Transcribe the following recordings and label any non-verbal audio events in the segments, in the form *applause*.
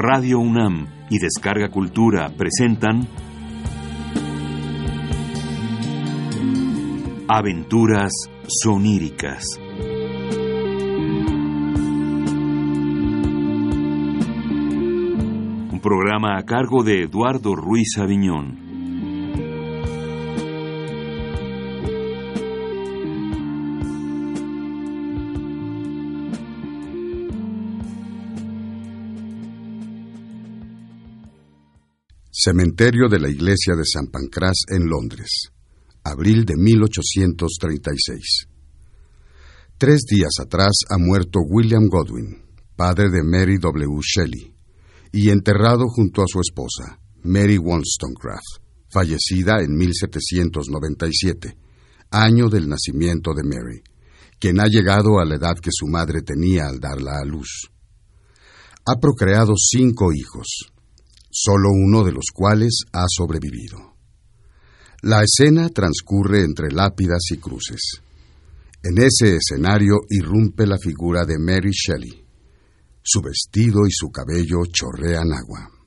Radio UNAM y Descarga Cultura presentan Aventuras soníricas. Programa a cargo de Eduardo Ruiz Aviñón. Cementerio de la Iglesia de San Pancras en Londres, abril de 1836. Tres días atrás ha muerto William Godwin, padre de Mary W. Shelley, y enterrado junto a su esposa, Mary Wollstonecraft, fallecida en 1797, año del nacimiento de Mary, quien ha llegado a la edad que su madre tenía al darla a luz. Ha procreado cinco hijos, solo uno de los cuales ha sobrevivido. La escena transcurre entre lápidas y cruces. En ese escenario irrumpe la figura de Mary Shelley. Su vestido y su cabello chorrean agua.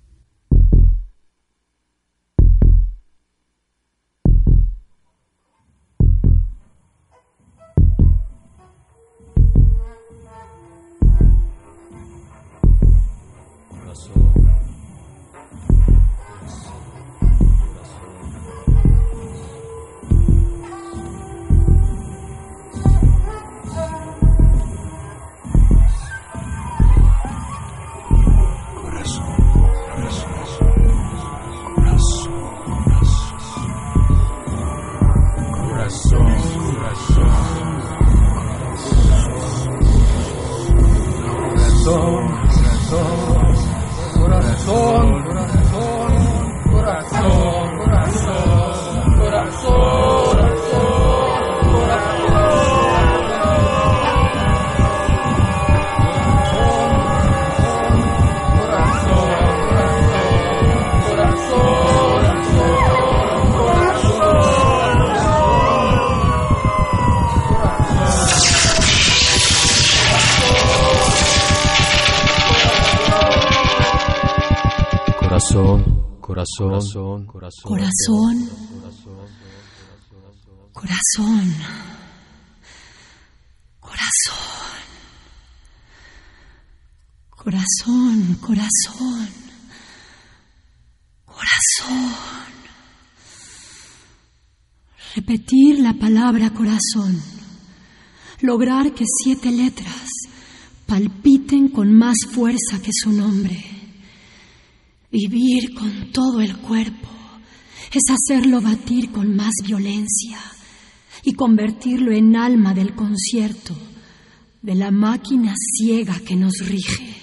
Corazón, corazón, corazón, corazón, corazón, corazón, corazón. Repetir la palabra corazón. Lograr que siete letras palpiten con más fuerza que su nombre Vivir con todo el cuerpo es hacerlo batir con más violencia y convertirlo en alma del concierto, de la máquina ciega que nos rige.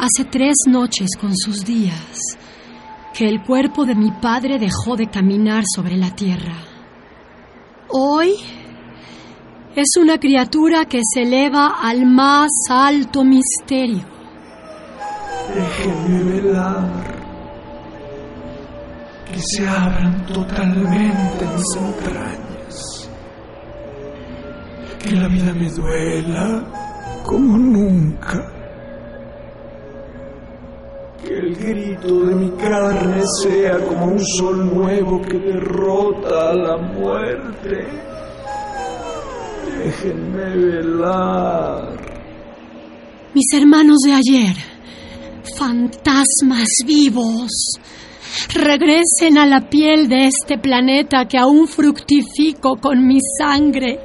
Hace tres noches con sus días que el cuerpo de mi padre dejó de caminar sobre la tierra. Hoy es una criatura que se eleva al más alto misterio. Déjenme velar, que se abran totalmente mis entrañas, que la vida me duela como nunca que el grito de mi carne sea como un sol nuevo que derrota a la muerte. Déjenme velar. Mis hermanos de ayer, fantasmas vivos, regresen a la piel de este planeta que aún fructifico con mi sangre.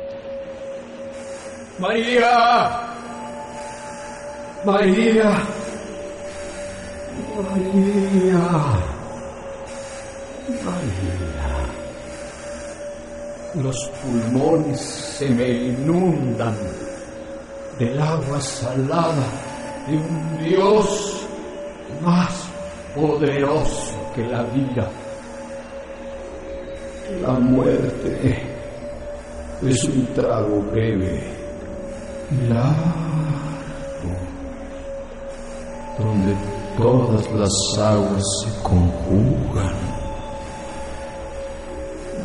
María. María. María, María, los pulmones se me inundan del agua salada de un Dios más poderoso que la vida. La muerte es un trago breve largo, donde todas las aguas se conjugan.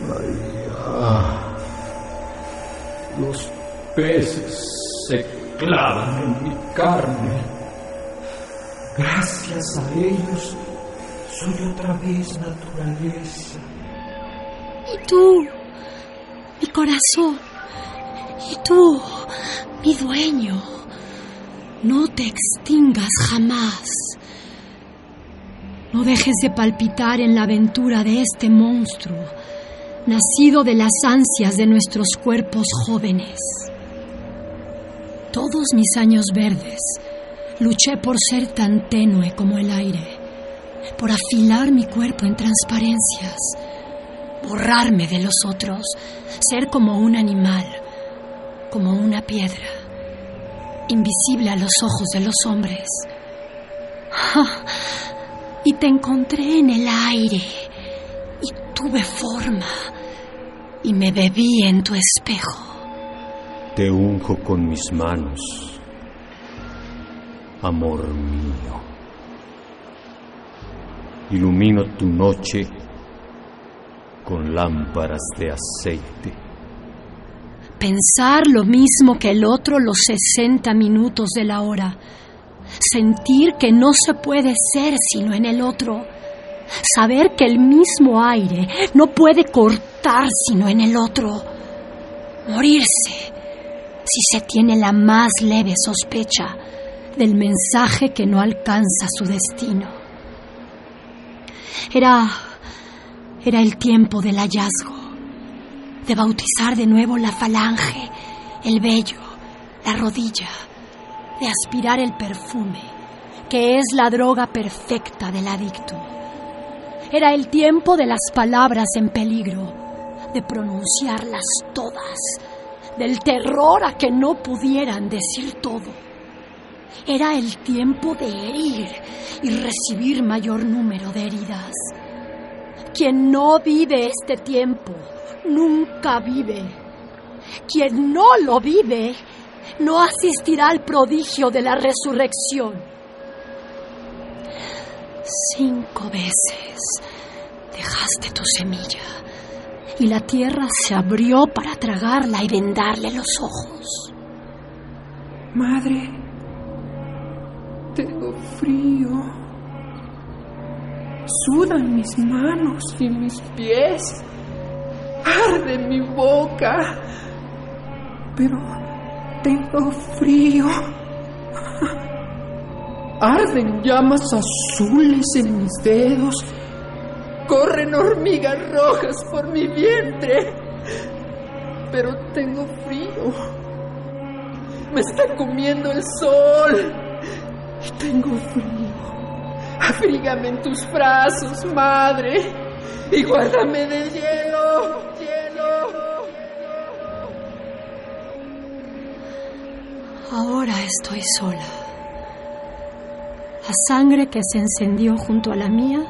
María, los peces se clavan en mi carne. Gracias a ellos soy otra vez naturaleza. Y tú, mi corazón, y tú, mi dueño, no te extingas jamás. No dejes de palpitar en la aventura de este monstruo, nacido de las ansias de nuestros cuerpos jóvenes. Todos mis años verdes luché por ser tan tenue como el aire, por afilar mi cuerpo en transparencias, borrarme de los otros, ser como un animal, como una piedra, invisible a los ojos de los hombres. Y te encontré en el aire y tuve forma y me bebí en tu espejo. Te unjo con mis manos, amor mío. Ilumino tu noche con lámparas de aceite. Pensar lo mismo que el otro los 60 minutos de la hora. Sentir que no se puede ser sino en el otro. Saber que el mismo aire no puede cortar sino en el otro. Morirse si se tiene la más leve sospecha del mensaje que no alcanza su destino. Era era el tiempo del hallazgo, de bautizar de nuevo la falange, el vello, la rodilla, de aspirar el perfume, que es la droga perfecta del adicto. Era el tiempo de las palabras en peligro, de pronunciarlas todas, del terror a que no pudieran decir todo. Era el tiempo de herir y recibir mayor número de heridas. Quien no vive este tiempo, nunca vive. Quien no lo vive, no asistirá al prodigio de la resurrección. Cinco veces dejaste tu semilla y la tierra se abrió para tragarla y vendarle los ojos. Madre, tengo frío. Sudan mis manos y mis pies. Arde mi boca. Pero tengo frío. Arden llamas azules en mis dedos. Corren hormigas rojas por mi vientre. Pero tengo frío. Me está comiendo el sol. Y tengo frío. Abrígame en tus brazos, madre, y guárdame de hielo, hielo. Ahora estoy sola. La sangre que se encendió junto a la mía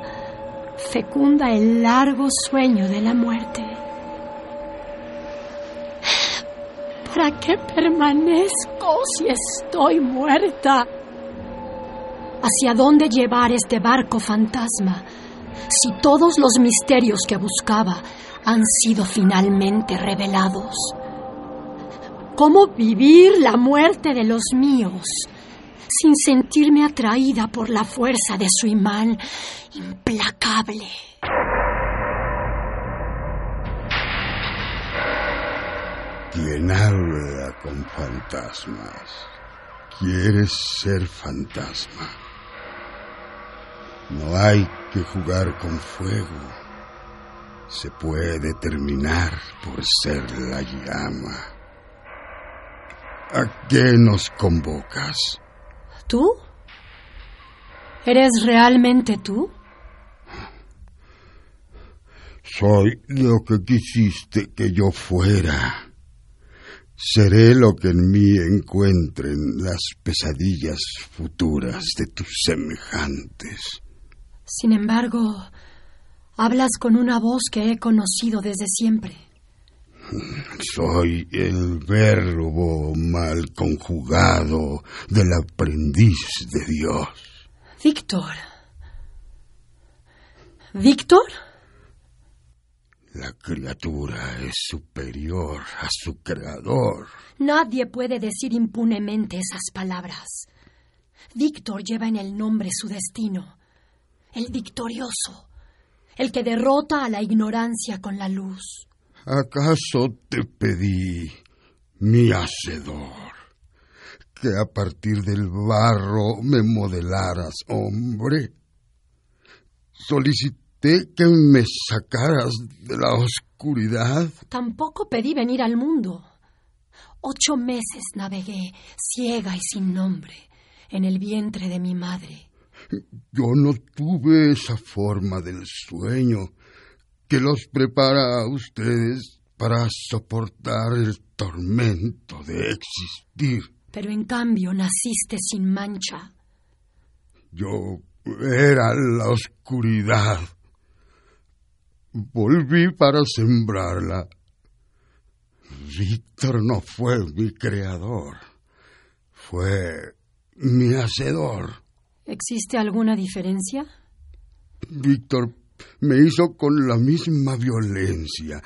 fecunda el largo sueño de la muerte. ¿Para qué permanezco si estoy muerta? ¿Hacia dónde llevar este barco fantasma si todos los misterios que buscaba han sido finalmente revelados? ¿Cómo vivir la muerte de los míos sin sentirme atraída por la fuerza de su imán implacable? ¿Quién habla con fantasmas? ¿Quieres ser fantasma? No hay que jugar con fuego. Se puede terminar por ser la llama. ¿A qué nos convocas? ¿Tú? ¿Eres realmente tú? Soy lo que quisiste que yo fuera. Seré lo que en mí encuentren las pesadillas futuras de tus semejantes. Sin embargo, hablas con una voz que he conocido desde siempre. Soy el verbo mal conjugado del aprendiz de Dios. Víctor. ¿Víctor? La criatura es superior a su creador. Nadie puede decir impunemente esas palabras. Víctor lleva en el nombre su destino, el victorioso, el que derrota a la ignorancia con la luz. ¿Acaso te pedí, mi hacedor, que a partir del barro me modelaras hombre? Solicité que me sacaras de la oscuridad. Tampoco pedí venir al mundo. Ocho meses navegué, ciega y sin nombre, en el vientre de mi madre. Yo no tuve esa forma del sueño que los prepara a ustedes para soportar el tormento de existir. Pero en cambio naciste sin mancha. Yo era la oscuridad. Volví para sembrarla. Víctor no fue mi creador, fue mi hacedor. ¿Existe alguna diferencia? Víctor me hizo con la misma violencia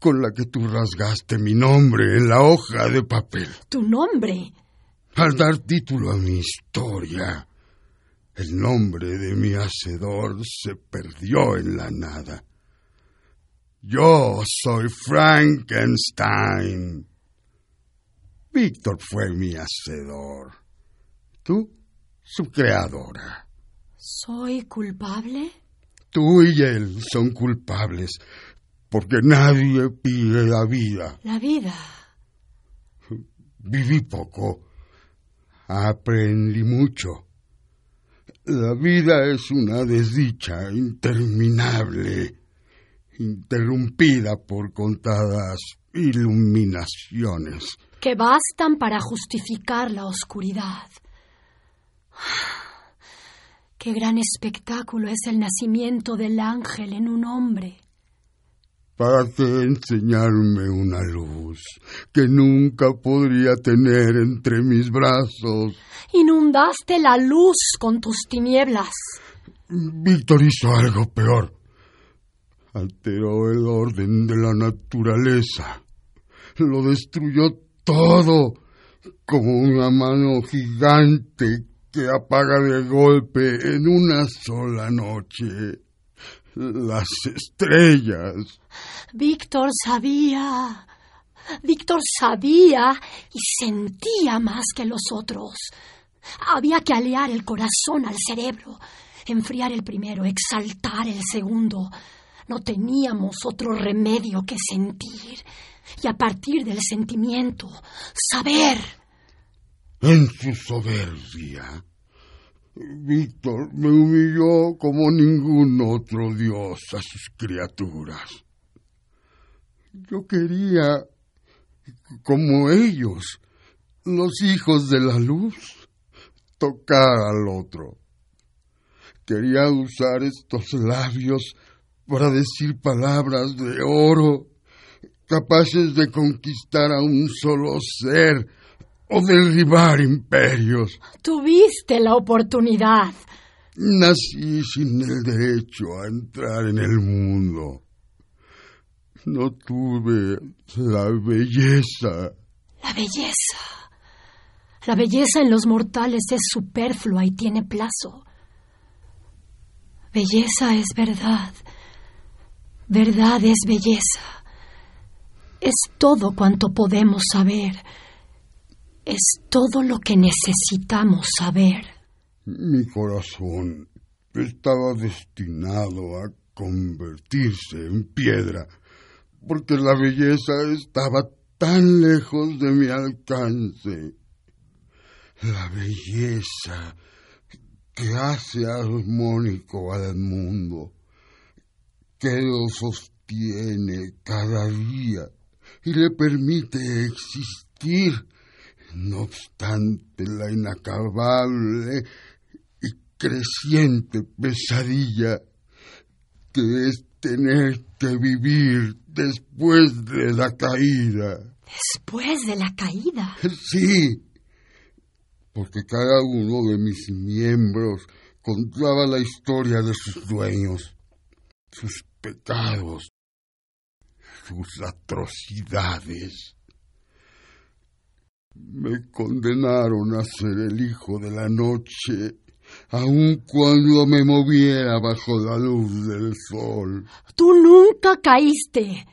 con la que tú rasgaste mi nombre en la hoja de papel. ¿Tu nombre? Al dar título a mi historia, el nombre de mi hacedor se perdió en la nada. Yo soy Frankenstein. Víctor fue mi hacedor. Tú, su creadora. ¿Soy culpable? Tú y él son culpables porque nadie pide la vida. La vida. Viví poco. Aprendí mucho. La vida es una desdicha interminable, interrumpida por contadas iluminaciones. Que bastan para justificar la oscuridad. Qué gran espectáculo es el nacimiento del ángel en un hombre. ¿Para qué enseñarme una luz que nunca podría tener entre mis brazos? Inundaste la luz con tus tinieblas. Víctor hizo algo peor. Alteró el orden de la naturaleza. Lo destruyó todo como una mano gigante que apaga de golpe en una sola noche las estrellas. Víctor sabía. Víctor sabía y sentía más que los otros. Había que alear el corazón al cerebro, enfriar el primero, exaltar el segundo. No teníamos otro remedio que sentir. Y a partir del sentimiento, saber. En su soberbia, Víctor me humilló como ningún otro dios a sus criaturas. Yo quería, como ellos, los hijos de la luz, tocar al otro. Quería usar estos labios para decir palabras de oro, capaces de conquistar a un solo ser o derribar imperios. Tuviste la oportunidad. Nací sin el derecho a entrar en el mundo. No tuve la belleza. La belleza. La belleza en los mortales es superflua y tiene plazo. Belleza es verdad. Verdad es belleza. Es todo cuanto podemos saber. Es todo lo que necesitamos saber. Mi corazón estaba destinado a convertirse en piedra, porque la belleza estaba tan lejos de mi alcance. La belleza que hace armónico al mundo, que lo sostiene cada día y le permite existir. No obstante la inacabable y creciente pesadilla que es tener que vivir después de la caída. Después de la caída. Sí, porque cada uno de mis miembros contaba la historia de sus dueños, sus pecados, sus atrocidades. Me condenaron a ser el hijo de la noche, aun cuando me moviera bajo la luz del sol. Tú nunca caíste.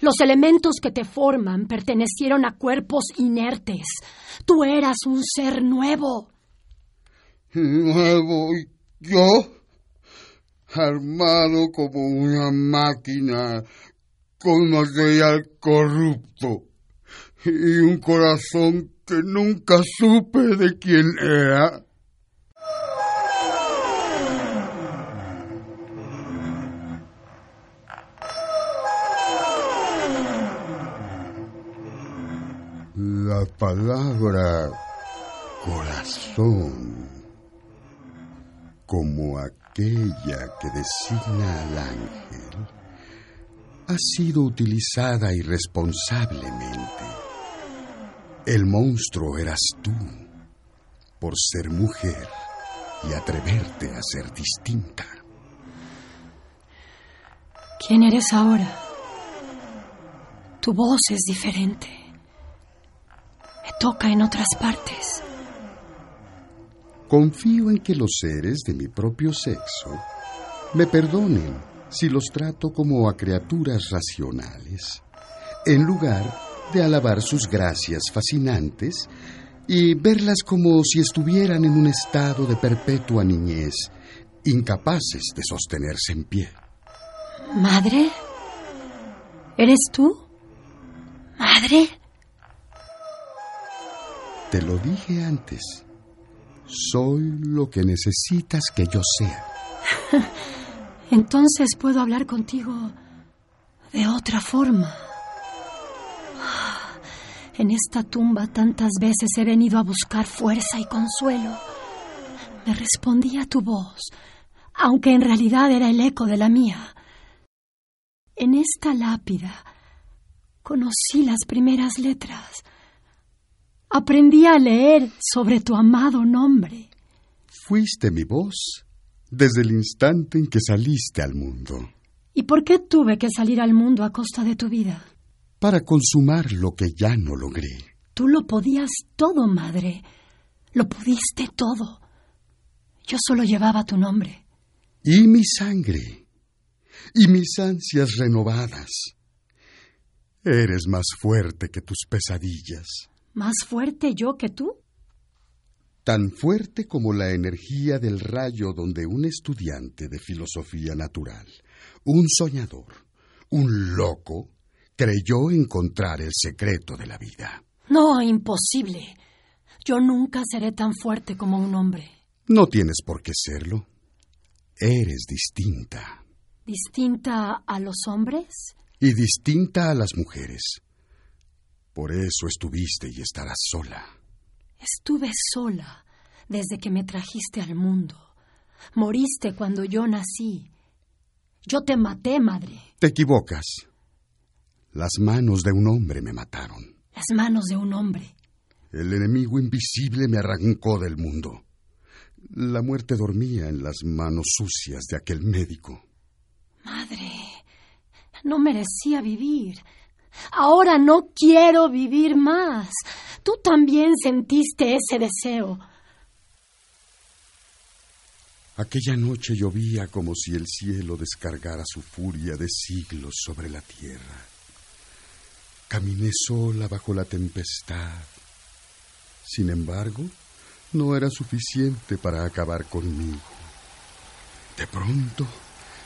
Los elementos que te forman pertenecieron a cuerpos inertes. Tú eras un ser nuevo. ¿Nuevo yo? Armado como una máquina con material corrupto y un corazón que nunca supe de quién era. La palabra corazón, como aquella que designa al ángel, ha sido utilizada irresponsablemente. El monstruo eras tú, por ser mujer y atreverte a ser distinta. ¿Quién eres ahora? Tu voz es diferente. Me toca en otras partes. Confío en que los seres de mi propio sexo me perdonen si los trato como a criaturas racionales, en lugar de alabar sus gracias fascinantes y verlas como si estuvieran en un estado de perpetua niñez, incapaces de sostenerse en pie. ¿Madre? ¿Eres tú? ¿Madre? Te lo dije antes. Soy lo que necesitas que yo sea. *laughs* Entonces puedo hablar contigo de otra forma. En esta tumba tantas veces he venido a buscar fuerza y consuelo. Me respondía tu voz, aunque en realidad era el eco de la mía. En esta lápida conocí las primeras letras. Aprendí a leer sobre tu amado nombre. Fuiste mi voz desde el instante en que saliste al mundo. ¿Y por qué tuve que salir al mundo a costa de tu vida? Para consumar lo que ya no logré. Tú lo podías todo, madre. Lo pudiste todo. Yo solo llevaba tu nombre. Y mi sangre. Y mis ansias renovadas. Eres más fuerte que tus pesadillas. ¿Más fuerte yo que tú? Tan fuerte como la energía del rayo donde un estudiante de filosofía natural, un soñador, un loco, creyó encontrar el secreto de la vida. No, imposible. Yo nunca seré tan fuerte como un hombre. No tienes por qué serlo. Eres distinta. ¿Distinta a los hombres? Y distinta a las mujeres. Por eso estuviste y estarás sola. Estuve sola desde que me trajiste al mundo. Moriste cuando yo nací. Yo te maté, madre. Te equivocas. Las manos de un hombre me mataron. Las manos de un hombre. El enemigo invisible me arrancó del mundo. La muerte dormía en las manos sucias de aquel médico. Madre, no merecía vivir. Ahora no quiero vivir más. Tú también sentiste ese deseo. Aquella noche llovía como si el cielo descargara su furia de siglos sobre la tierra. Caminé sola bajo la tempestad. Sin embargo, no era suficiente para acabar conmigo. De pronto,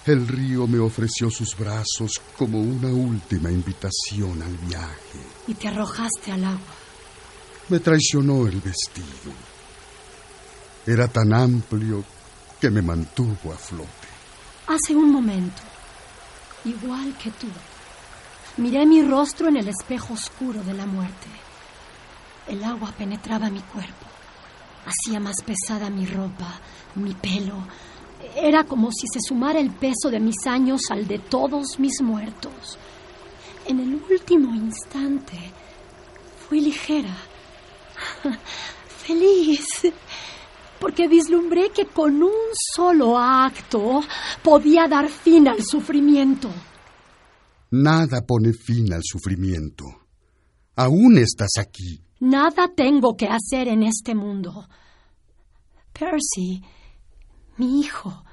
el río me ofreció sus brazos como una última invitación al viaje. Y te arrojaste al agua. Me traicionó el vestido. Era tan amplio que me mantuvo a flote. Hace un momento, igual que tú, Miré mi rostro en el espejo oscuro de la muerte. El agua penetraba mi cuerpo, hacía más pesada mi ropa, mi pelo. Era como si se sumara el peso de mis años al de todos mis muertos. En el último instante fui ligera, *laughs* feliz, porque vislumbré que con un solo acto podía dar fin al sufrimiento. Nada pone fin al sufrimiento. Aún estás aquí. Nada tengo que hacer en este mundo. Percy, mi hijo,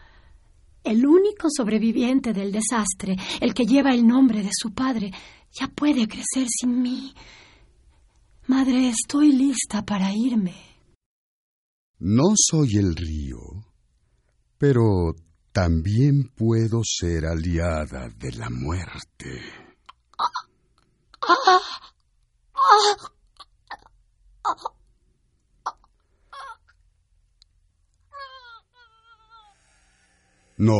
el único sobreviviente del desastre, el que lleva el nombre de su padre, ya puede crecer sin mí. Madre, estoy lista para irme. No soy el río, pero también puedo ser aliada de la muerte. No.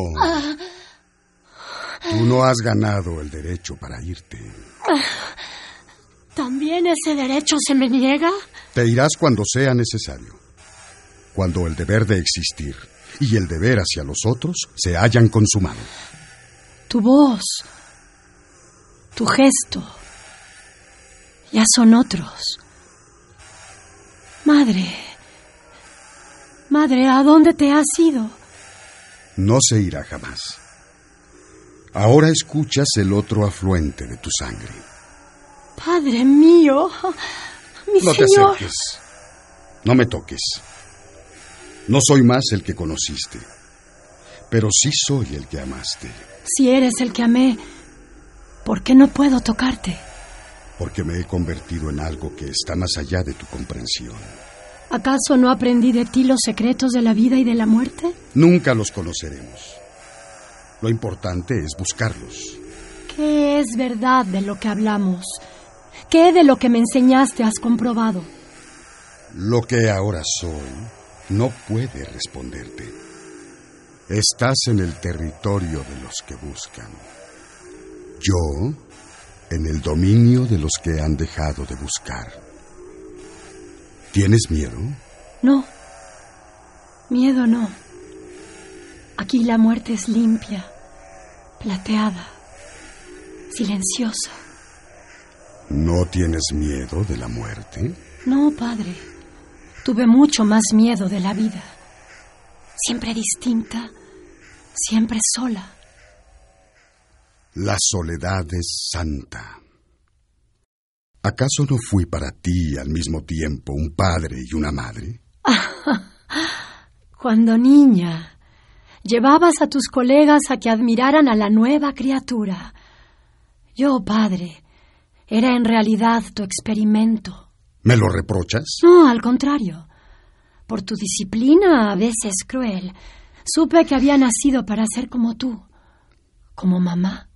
Tú no has ganado el derecho para irte. ¿También ese derecho se me niega? Te irás cuando sea necesario. Cuando el deber de existir y el deber hacia los otros se hayan consumado. Tu voz, tu gesto, ya son otros. Madre, madre, ¿a dónde te has ido? No se irá jamás. Ahora escuchas el otro afluente de tu sangre. Padre mío, mi no te acerques. No me toques. No soy más el que conociste, pero sí soy el que amaste, Si eres el que amé, ¿por qué no puedo tocarte? porque me he convertido en algo que está más allá de tu comprensión. ¿Acaso no aprendí de ti los secretos de la vida y de la muerte? Nunca los conoceremos. Lo importante es buscarlos. ¿Qué es verdad de lo que hablamos? ¿Qué de lo que me enseñaste has comprobado? Lo que ahora soy no puede responderte. Estás en el territorio de los que buscan. Yo en el dominio de los que han dejado de buscar. ¿Tienes miedo? No. Miedo no. Aquí la muerte es limpia, plateada, silenciosa. ¿No tienes miedo de la muerte? No, padre. Tuve mucho más miedo de la vida. Siempre distinta, siempre sola. La soledad es santa. ¿Acaso no fui para ti al mismo tiempo un padre y una madre? *laughs* Cuando niña, llevabas a tus colegas a que admiraran a la nueva criatura. Yo, padre, era en realidad tu experimento. ¿Me lo reprochas? No, al contrario. Por tu disciplina, a veces cruel, supe que había nacido para ser como tú, como mamá.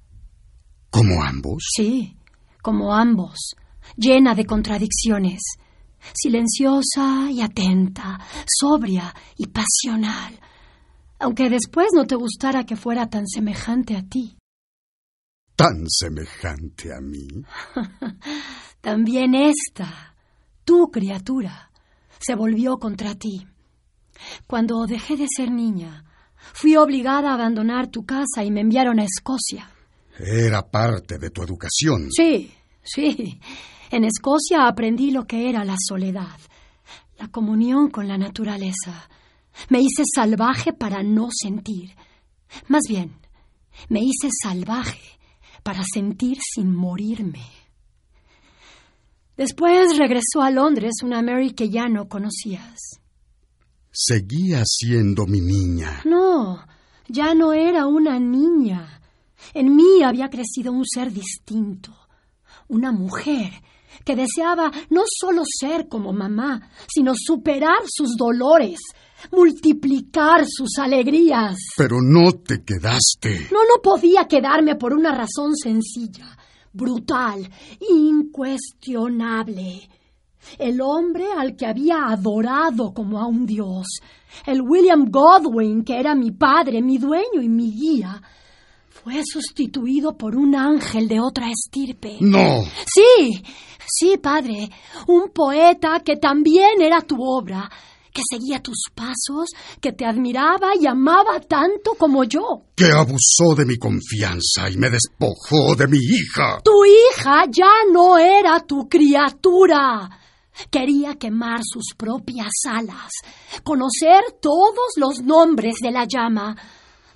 ¿Como ambos? Sí, como ambos, llena de contradicciones, silenciosa y atenta, sobria y pasional, aunque después no te gustara que fuera tan semejante a ti. ¿Tan semejante a mí? *laughs* También esta, tu criatura, se volvió contra ti. Cuando dejé de ser niña, fui obligada a abandonar tu casa y me enviaron a Escocia. Era parte de tu educación. Sí, sí. En Escocia aprendí lo que era la soledad, la comunión con la naturaleza. Me hice salvaje para no sentir. Más bien, me hice salvaje para sentir sin morirme. Después regresó a Londres una Mary que ya no conocías. Seguía siendo mi niña. No, ya no era una niña. En mí había crecido un ser distinto, una mujer que deseaba no solo ser como mamá, sino superar sus dolores, multiplicar sus alegrías. Pero no te quedaste. No, no podía quedarme por una razón sencilla, brutal, incuestionable. El hombre al que había adorado como a un dios, el William Godwin, que era mi padre, mi dueño y mi guía, Fue sustituido por un ángel de otra estirpe. No. Sí, sí, padre. Un poeta que también era tu obra, que seguía tus pasos, que te admiraba y amaba tanto como yo. Que abusó de mi confianza y me despojó de mi hija. Tu hija ya no era tu criatura. Quería quemar sus propias alas, conocer todos los nombres de la llama,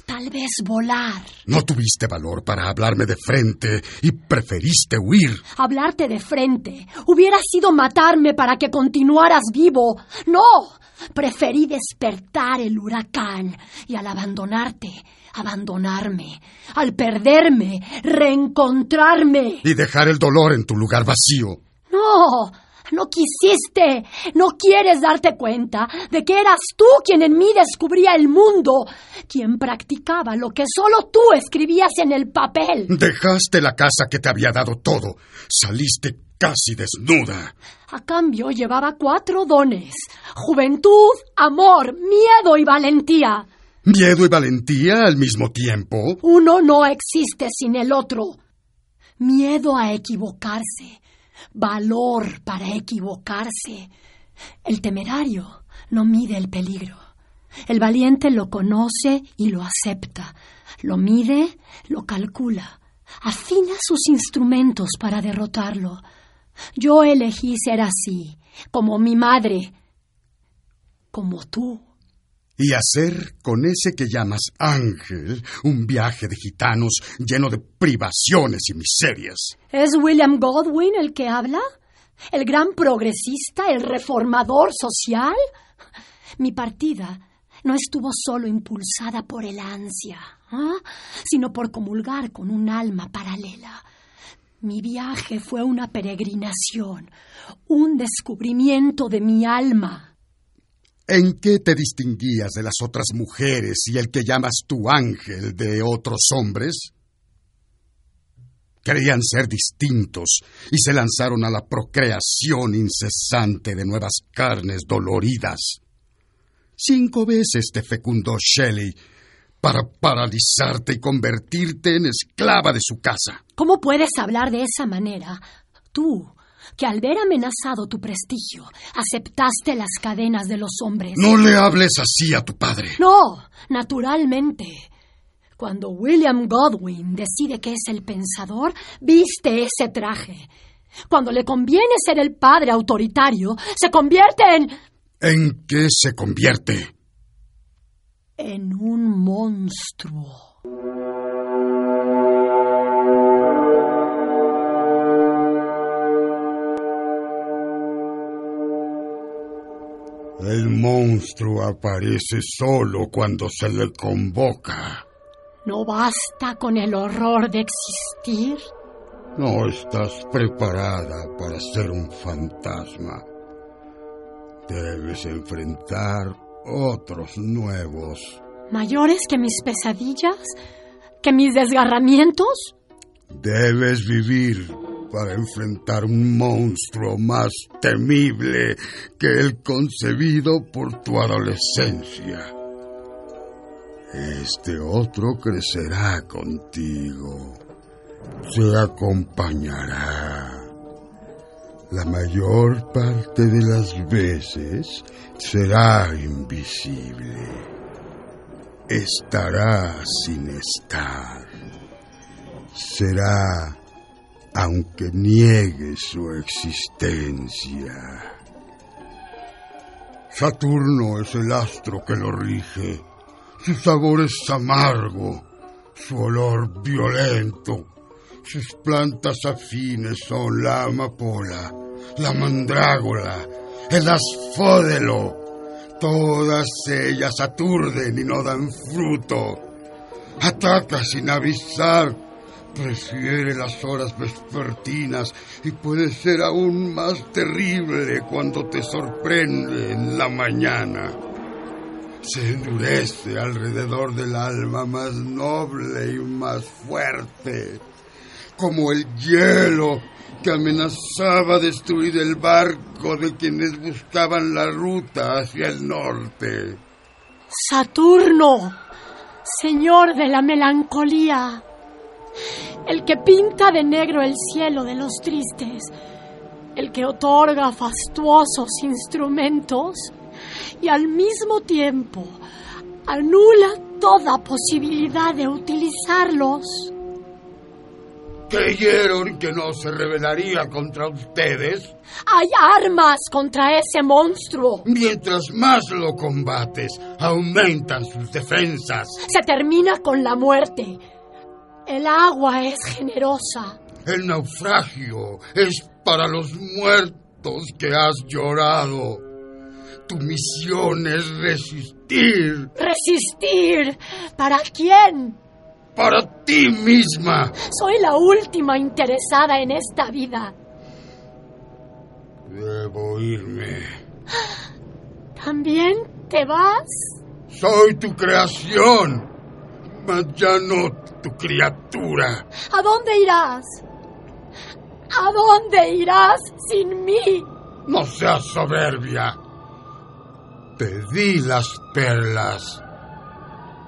tal vez volar. No tuviste valor para hablarme de frente y preferiste huir. Hablarte de frente hubiera sido matarme para que continuaras vivo. No, preferí despertar el huracán y al abandonarte, abandonarme, al perderme, reencontrarme. Y dejar el dolor en tu lugar vacío. No, no quisiste, no quieres darte cuenta de que eras tú quien en mí descubría el mundo, quien practicaba lo que solo tú escribías en el papel. Dejaste la casa que te había dado todo. Saliste casi desnuda. A cambio llevaba cuatro dones. Juventud, amor, miedo y valentía. ¿Miedo y valentía al mismo tiempo? Uno no existe sin el otro. Miedo a equivocarse valor para equivocarse. El temerario no mide el peligro. El valiente lo conoce y lo acepta. Lo mide, lo calcula. Afina sus instrumentos para derrotarlo. Yo elegí ser así, como mi madre, como tú y hacer con ese que llamas ángel un viaje de gitanos lleno de privaciones y miserias. ¿Es William Godwin el que habla? ¿El gran progresista, el reformador social? Mi partida no estuvo solo impulsada por el ansia, ¿ah? sino por comulgar con un alma paralela. Mi viaje fue una peregrinación, un descubrimiento de mi alma. ¿En qué te distinguías de las otras mujeres y el que llamas tu ángel de otros hombres? Querían ser distintos y se lanzaron a la procreación incesante de nuevas carnes doloridas. Cinco veces te fecundó Shelley para paralizarte y convertirte en esclava de su casa. ¿Cómo puedes hablar de esa manera? Tú, que al ver amenazado tu prestigio, aceptaste las cadenas de los hombres. No le hables así a tu padre. No, naturalmente. Cuando William Godwin decide que es el pensador, viste ese traje. Cuando le conviene ser el padre autoritario, se convierte en... ¿En qué se convierte? En un monstruo. El monstruo aparece solo cuando se le convoca. ¿No basta con el horror de existir? No estás preparada para ser un fantasma. Debes enfrentar otros nuevos. ¿Mayores que mis pesadillas? ¿Que mis desgarramientos? Debes vivir para enfrentar un monstruo más temible que el concebido por tu adolescencia. Este otro crecerá contigo, se acompañará. La mayor parte de las veces será invisible. Estará sin estar. Será aunque niegue su existencia. Saturno es el astro que lo rige. Su sabor es amargo, su olor violento. Sus plantas afines son la amapola, la mandrágora, el asfódelo. Todas ellas aturden y no dan fruto. Ataca sin avisar Prefiere las horas vespertinas y puede ser aún más terrible cuando te sorprende en la mañana. Se endurece alrededor del alma más noble y más fuerte, como el hielo que amenazaba destruir el barco de quienes buscaban la ruta hacia el norte. Saturno, señor de la melancolía el que pinta de negro el cielo de los tristes, el que otorga fastuosos instrumentos y al mismo tiempo anula toda posibilidad de utilizarlos. ¿Creyeron que no se rebelaría contra ustedes? Hay armas contra ese monstruo. Mientras más lo combates, aumentan sus defensas. Se termina con la muerte. El agua es generosa. El naufragio es para los muertos que has llorado. Tu misión es resistir. ¿Resistir? ¿Para quién? Para ti misma. Soy la última interesada en esta vida. Debo irme. ¿También te vas? Soy tu creación, mas ya no tu criatura. ¿A dónde irás? ¿A dónde irás sin mí? No seas soberbia. Te di las perlas.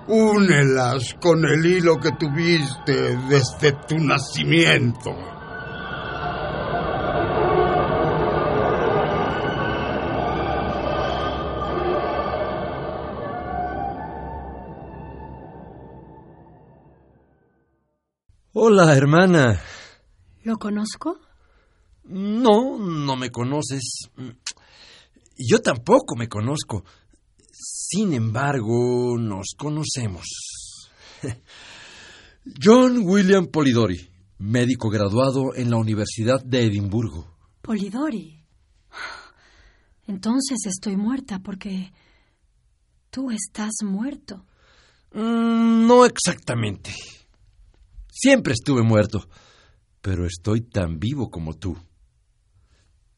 Únelas con el hilo que tuviste desde tu nacimiento. Hola, hermana. ¿Lo conozco? No, no me conoces. Yo tampoco me conozco. Sin embargo, nos conocemos. *laughs* John William Polidori, médico graduado en la Universidad de Edimburgo. Polidori. Entonces estoy muerta porque tú estás muerto. Mm, no exactamente. Siempre estuve muerto, pero estoy tan vivo como tú.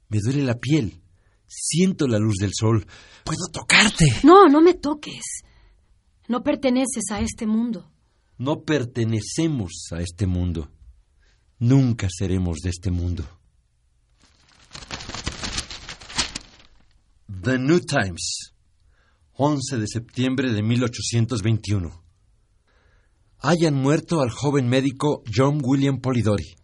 Me duele la piel, siento la luz del sol, puedo tocarte. No, no me toques. No perteneces a este mundo. No pertenecemos a este mundo. Nunca seremos de este mundo. The New Times, 11 de septiembre de 1821. Hayan muerto al joven médico John William Polidori.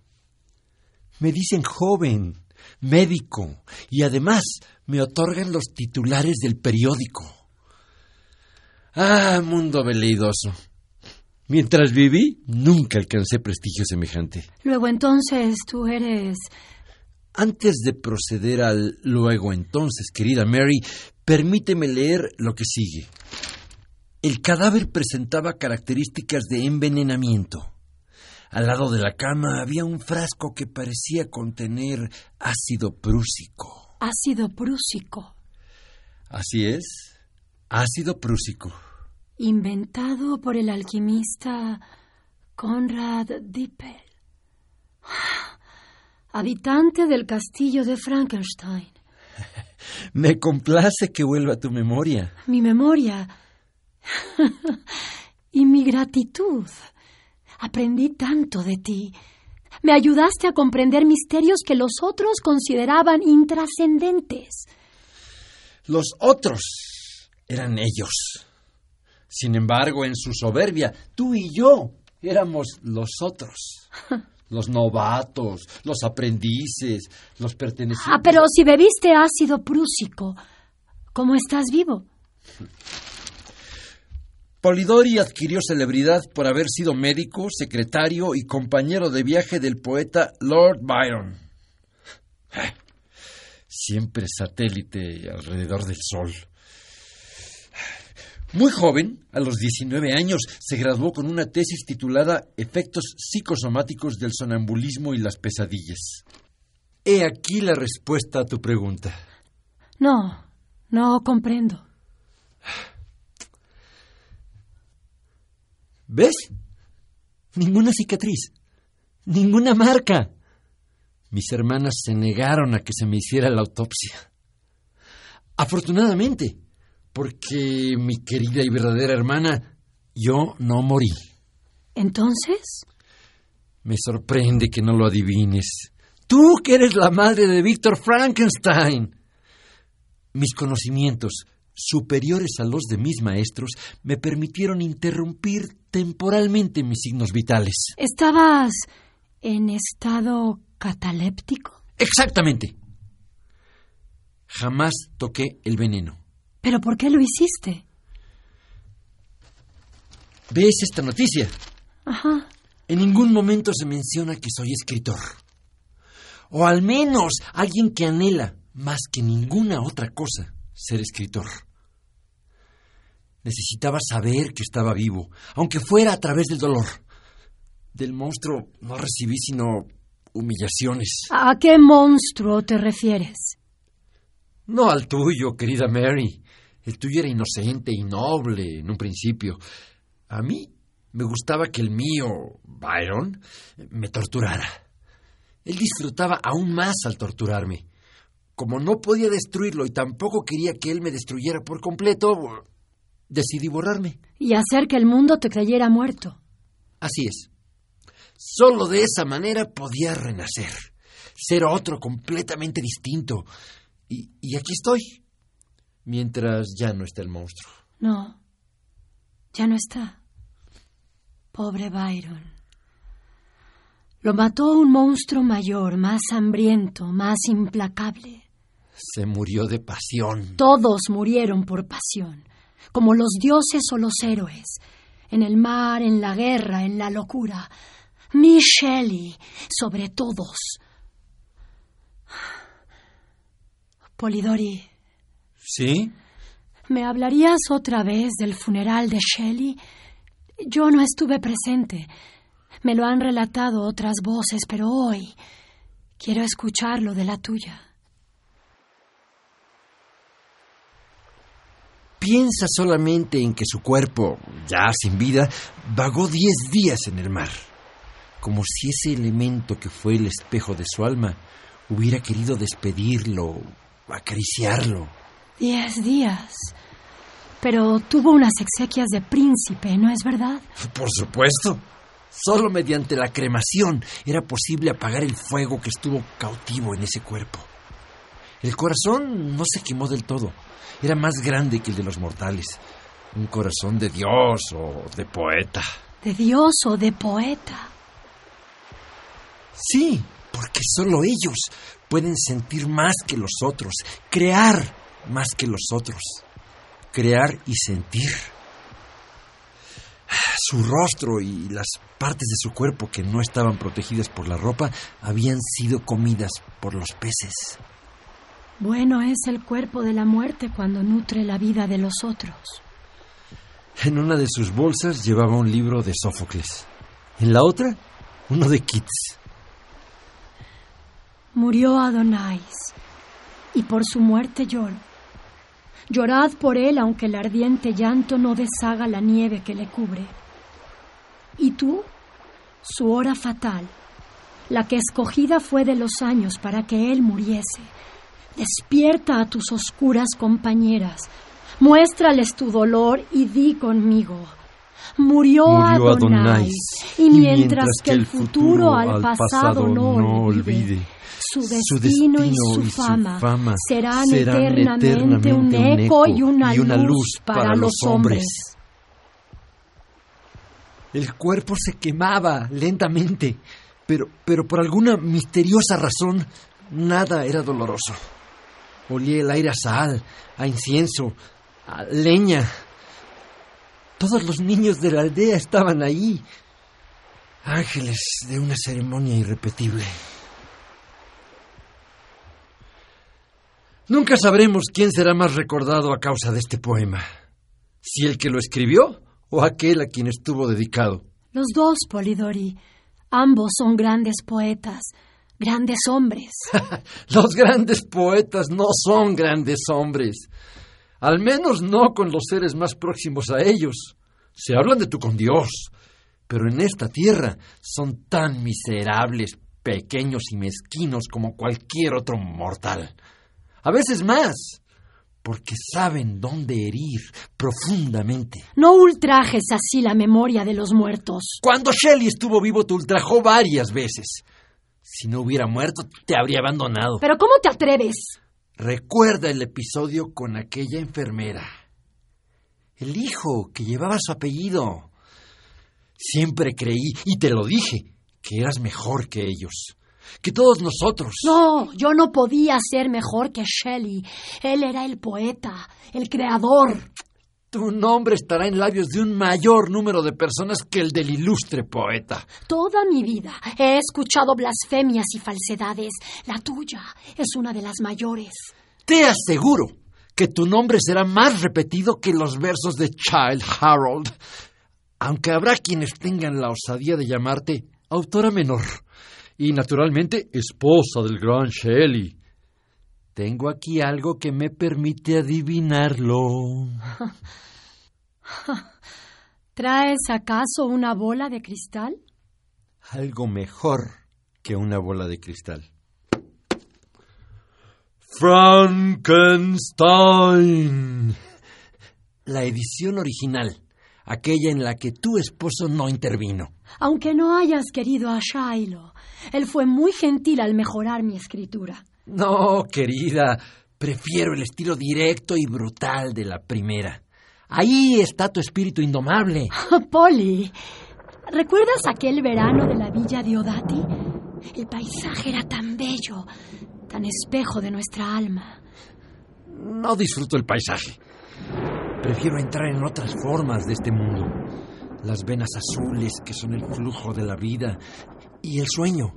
Me dicen joven, médico, y además me otorgan los titulares del periódico. Ah, mundo veleidoso. Mientras viví, nunca alcancé prestigio semejante. Luego entonces tú eres... Antes de proceder al luego entonces, querida Mary, permíteme leer lo que sigue. El cadáver presentaba características de envenenamiento. Al lado de la cama había un frasco que parecía contener ácido prúsico. Ácido prúsico. Así es, ácido prúsico. Inventado por el alquimista Conrad Dippel. *sighs* Habitante del castillo de Frankenstein. *laughs* Me complace que vuelva a tu memoria. Mi memoria. *laughs* y mi gratitud. Aprendí tanto de ti. Me ayudaste a comprender misterios que los otros consideraban intrascendentes. Los otros eran ellos. Sin embargo, en su soberbia, tú y yo éramos los otros. *laughs* Los novatos, los aprendices, los pertenecientes. Ah, pero si bebiste ácido prúsico, ¿cómo estás vivo? *laughs* Polidori adquirió celebridad por haber sido médico, secretario y compañero de viaje del poeta Lord Byron. Siempre satélite alrededor del Sol. Muy joven, a los 19 años, se graduó con una tesis titulada Efectos psicosomáticos del sonambulismo y las pesadillas. He aquí la respuesta a tu pregunta. No, no comprendo. ¿Ves? Ninguna cicatriz, ninguna marca. Mis hermanas se negaron a que se me hiciera la autopsia. Afortunadamente, porque mi querida y verdadera hermana, yo no morí. ¿Entonces? Me sorprende que no lo adivines. Tú que eres la madre de Víctor Frankenstein. Mis conocimientos, superiores a los de mis maestros, me permitieron interrumpir temporalmente mis signos vitales. Estabas ¿En estado cataléptico? Exactamente. Jamás toqué el veneno. ¿Pero por qué lo hiciste? ¿Ves esta noticia? Ajá. En ningún momento se menciona que soy escritor. O al menos alguien que anhela, más que ninguna otra cosa, ser escritor. Necesitaba saber que estaba vivo, aunque fuera a través del dolor. Del monstruo no recibí sino humillaciones. ¿A qué monstruo te refieres? No al tuyo, querida Mary. El tuyo era inocente y noble en un principio. A mí me gustaba que el mío, Byron, me torturara. Él disfrutaba aún más al torturarme. Como no podía destruirlo y tampoco quería que él me destruyera por completo, decidí borrarme. Y hacer que el mundo te creyera muerto. Así es. Solo de esa manera podía renacer, ser otro completamente distinto. Y, y aquí estoy, mientras ya no está el monstruo. No, ya no está. Pobre Byron. Lo mató un monstruo mayor, más hambriento, más implacable. Se murió de pasión. Todos murieron por pasión, como los dioses o los héroes, en el mar, en la guerra, en la locura. Mi Shelley, sobre todos. Polidori. ¿Sí? ¿Me hablarías otra vez del funeral de Shelley? Yo no estuve presente. Me lo han relatado otras voces, pero hoy quiero escucharlo de la tuya. Piensa solamente en que su cuerpo, ya sin vida, vagó diez días en el mar, como si ese elemento que fue el espejo de su alma hubiera querido despedirlo, acariciarlo. Diez días. Pero tuvo unas exequias de príncipe, ¿no es verdad? Por supuesto. Solo mediante la cremación era posible apagar el fuego que estuvo cautivo en ese cuerpo. El corazón no se quemó del todo. Era más grande que el de los mortales. Un corazón de Dios o de poeta. ¿De Dios o de poeta? Sí, porque solo ellos pueden sentir más que los otros, crear más que los otros, crear y sentir. Su rostro y las partes de su cuerpo que no estaban protegidas por la ropa habían sido comidas por los peces. Bueno es el cuerpo de la muerte cuando nutre la vida de los otros. En una de sus bolsas llevaba un libro de Sófocles. En la otra, uno de Keats. Murió Adonais, y por su muerte lloro. Llorad por él aunque el ardiente llanto no deshaga la nieve que le cubre. Y tú, su hora fatal, la que escogida fue de los años para que él muriese, despierta a tus oscuras compañeras, muéstrales tu dolor y di conmigo. Murió, Murió Adonais, Adonais, y mientras, que el futuro al pasado no olvide, su su destino, y su y su fama, fama serán, serán eternamente, eternamente un eco y una, y una luz, luz para, los hombres. hombres. El cuerpo se quemaba lentamente, pero, pero por alguna misteriosa razón nada era doloroso. Olía el aire a sal, a incienso, a leña. Todos los niños de la aldea estaban ahí. Ángeles de una ceremonia irrepetible. Nunca sabremos quién será más recordado a causa de este poema. Si el que lo escribió o aquel a quien estuvo dedicado. Los dos, Polidori, ambos son grandes poetas, grandes hombres. *laughs* Los grandes poetas no son grandes hombres. Al menos no con los seres más próximos a ellos. Se hablan de tú con Dios. Pero en esta tierra son tan miserables, pequeños y mezquinos como cualquier otro mortal. A veces más, porque saben dónde herir profundamente. No ultrajes así la memoria de los muertos. Cuando Shelley estuvo vivo te ultrajó varias veces. Si no hubiera muerto, te habría abandonado. Pero ¿cómo te atreves? Recuerda el episodio con aquella enfermera. El hijo que llevaba su apellido. Siempre creí, y te lo dije, que eras mejor que ellos, que todos nosotros. No, yo no podía ser mejor que Shelley. Él era el poeta, el creador. Tu nombre estará en labios de un mayor número de personas que el del ilustre poeta. Toda mi vida he escuchado blasfemias y falsedades. La tuya es una de las mayores. Te aseguro que tu nombre será más repetido que los versos de Child Harold, aunque habrá quienes tengan la osadía de llamarte autora menor y naturalmente esposa del gran Shelley. Tengo aquí algo que me permite adivinarlo. *laughs* ¿Traes acaso una bola de cristal? Algo mejor que una bola de cristal. Frankenstein. La edición original, aquella en la que tu esposo no intervino. Aunque no hayas querido a Shiloh, él fue muy gentil al mejorar mi escritura. No, querida, prefiero el estilo directo y brutal de la primera. Ahí está tu espíritu indomable. *laughs* Polly, ¿recuerdas aquel verano de la villa de Odati? El paisaje era tan bello, tan espejo de nuestra alma. No disfruto el paisaje. Prefiero entrar en otras formas de este mundo. Las venas azules que son el flujo de la vida y el sueño,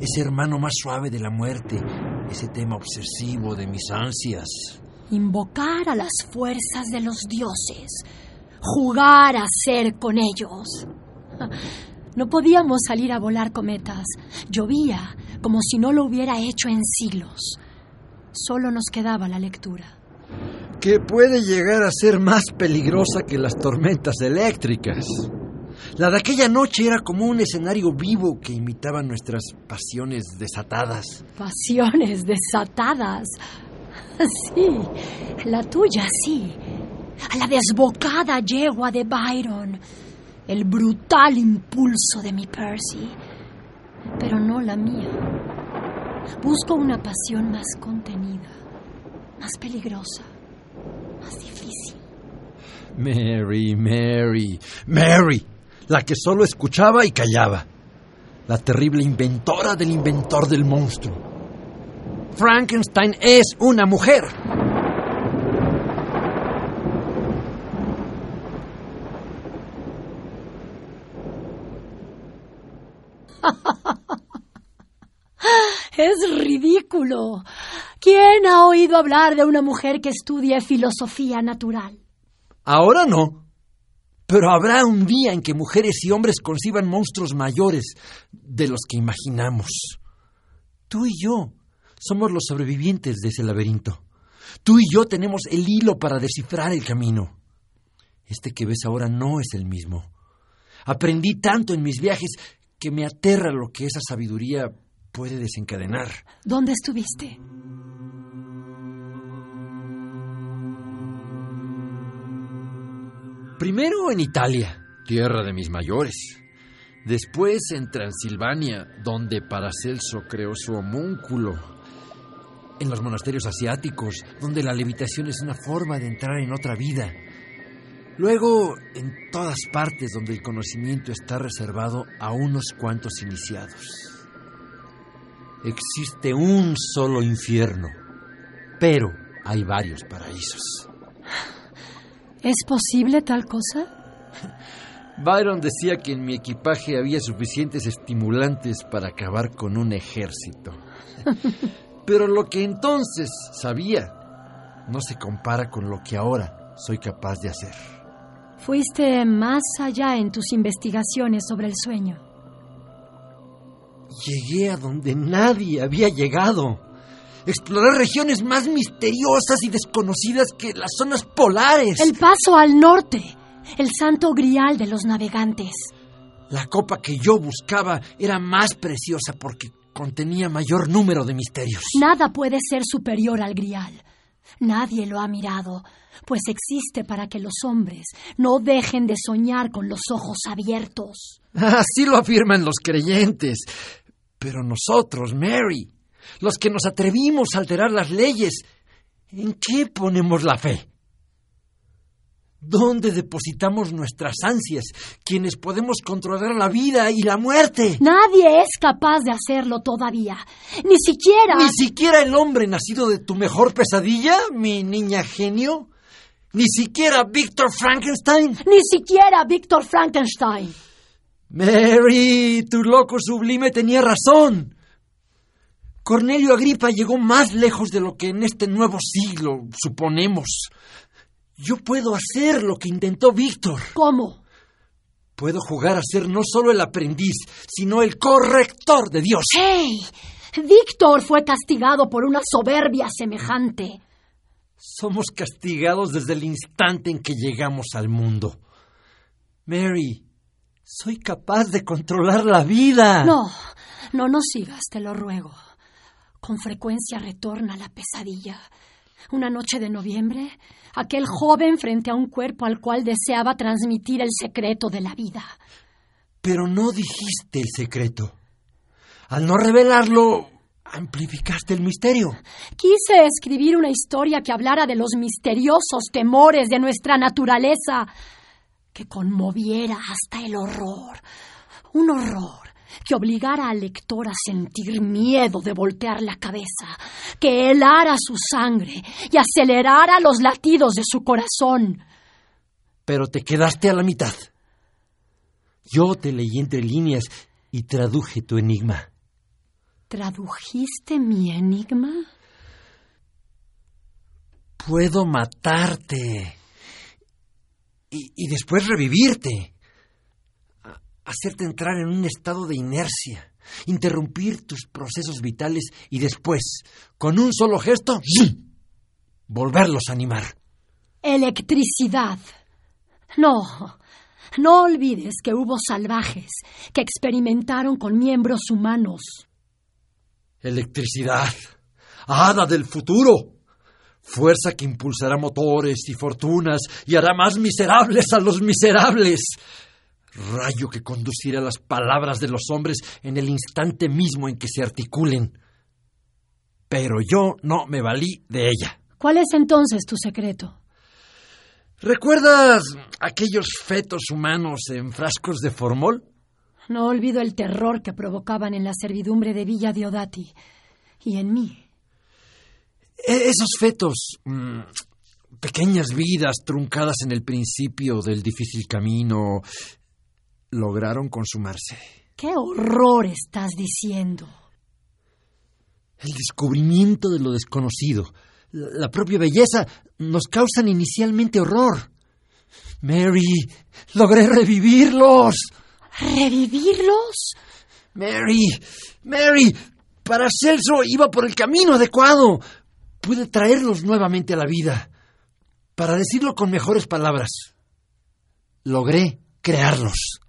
ese hermano más suave de la muerte, ese tema obsesivo de mis ansias. Invocar a las fuerzas de los dioses, jugar a ser con ellos. No podíamos salir a volar cometas. Llovía como si no lo hubiera hecho en siglos. Solo nos quedaba la lectura. Que puede llegar a ser más peligrosa que las tormentas eléctricas. La de aquella noche era como un escenario vivo que imitaba nuestras pasiones desatadas. Pasiones desatadas. Sí, la tuya sí. A la desbocada yegua de Byron. El brutal impulso de mi Percy. Pero no la mía. Busco una pasión más contenida, más peligrosa, más difícil. Mary, Mary, Mary, la que solo escuchaba y callaba. La terrible inventora del inventor del monstruo. Frankenstein es una mujer. *laughs* Es ridículo. ¿Quién ha oído hablar de una mujer que estudie filosofía natural? Ahora no. Pero habrá un día en que mujeres y hombres conciban monstruos mayores de los que imaginamos. Tú y yo somos los sobrevivientes de ese laberinto. Tú y yo tenemos el hilo para descifrar el camino. Este que ves ahora no es el mismo. Aprendí tanto en mis viajes que me aterra lo que esa sabiduría puede desencadenar. ¿Dónde estuviste? Primero en Italia, tierra de mis mayores. Después en Transilvania, donde Paracelso creó su homúnculo. En los monasterios asiáticos, donde la levitación es una forma de entrar en otra vida. Luego, en todas partes donde el conocimiento está reservado a unos cuantos iniciados. Existe un solo infierno, pero hay varios paraísos. ¿Es posible tal cosa? Byron decía que en mi equipaje había suficientes estimulantes para acabar con un ejército. *laughs* Pero lo que entonces sabía no se compara con lo que ahora soy capaz de hacer. Fuiste más allá en tus investigaciones sobre el sueño. Llegué a donde nadie había llegado. Explorar regiones más misteriosas y desconocidas que las zonas polares. El paso al norte, el santo grial de los navegantes. La copa que yo buscaba era más preciosa porque contenía mayor número de misterios. Nada puede ser superior al grial. Nadie lo ha mirado, pues existe para que los hombres no dejen de soñar con los ojos abiertos. Así lo afirman los creyentes. Pero nosotros, Mary, los que nos atrevimos a alterar las leyes, ¿en qué ponemos la fe? ¿Dónde depositamos nuestras ansias, quienes podemos controlar la vida y la muerte? Nadie es capaz de hacerlo todavía. Ni siquiera... ¿Ni siquiera el hombre nacido de tu mejor pesadilla, mi niña genio? ¿Ni siquiera Víctor Frankenstein? Ni siquiera Víctor Frankenstein. Mary, tu loco sublime tenía razón. Cornelio Agripa llegó más lejos de lo que en este nuevo siglo suponemos. Yo puedo hacer lo que intentó Víctor. ¿Cómo? Puedo jugar a ser no solo el aprendiz, sino el corrector de Dios. ¡Hey! Víctor fue castigado por una soberbia semejante. Somos castigados desde el instante en que llegamos al mundo. Mary, soy capaz de controlar la vida. No, no, no sigas, te lo ruego. Con frecuencia retorna la pesadilla. Una noche de noviembre, aquel joven frente a un cuerpo al cual deseaba transmitir el secreto de la vida. Pero no dijiste el secreto. Al no revelarlo, amplificaste el misterio. Quise escribir una historia que hablara de los misteriosos temores de nuestra naturaleza, que conmoviera hasta el horror. Un horror que obligara al lector a sentir miedo de voltear la cabeza, que helara su sangre y acelerara los latidos de su corazón. Pero te quedaste a la mitad. Yo te leí entre líneas y traduje tu enigma. ¿Tradujiste mi enigma? Puedo matarte y, y después revivirte hacerte entrar en un estado de inercia, interrumpir tus procesos vitales y después, con un solo gesto, volverlos a animar. Electricidad. No, no olvides que hubo salvajes que experimentaron con miembros humanos. Electricidad. Hada del futuro. Fuerza que impulsará motores y fortunas y hará más miserables a los miserables rayo que conducirá las palabras de los hombres en el instante mismo en que se articulen. Pero yo no me valí de ella. ¿Cuál es entonces tu secreto? ¿Recuerdas aquellos fetos humanos en frascos de formol? No olvido el terror que provocaban en la servidumbre de Villa Diodati y en mí. E esos fetos, mmm, pequeñas vidas truncadas en el principio del difícil camino, lograron consumarse. ¿Qué horror estás diciendo? El descubrimiento de lo desconocido, la propia belleza, nos causan inicialmente horror. Mary, logré revivirlos. ¿Revivirlos? Mary, Mary, Paracelso iba por el camino adecuado. Pude traerlos nuevamente a la vida. Para decirlo con mejores palabras, logré crearlos.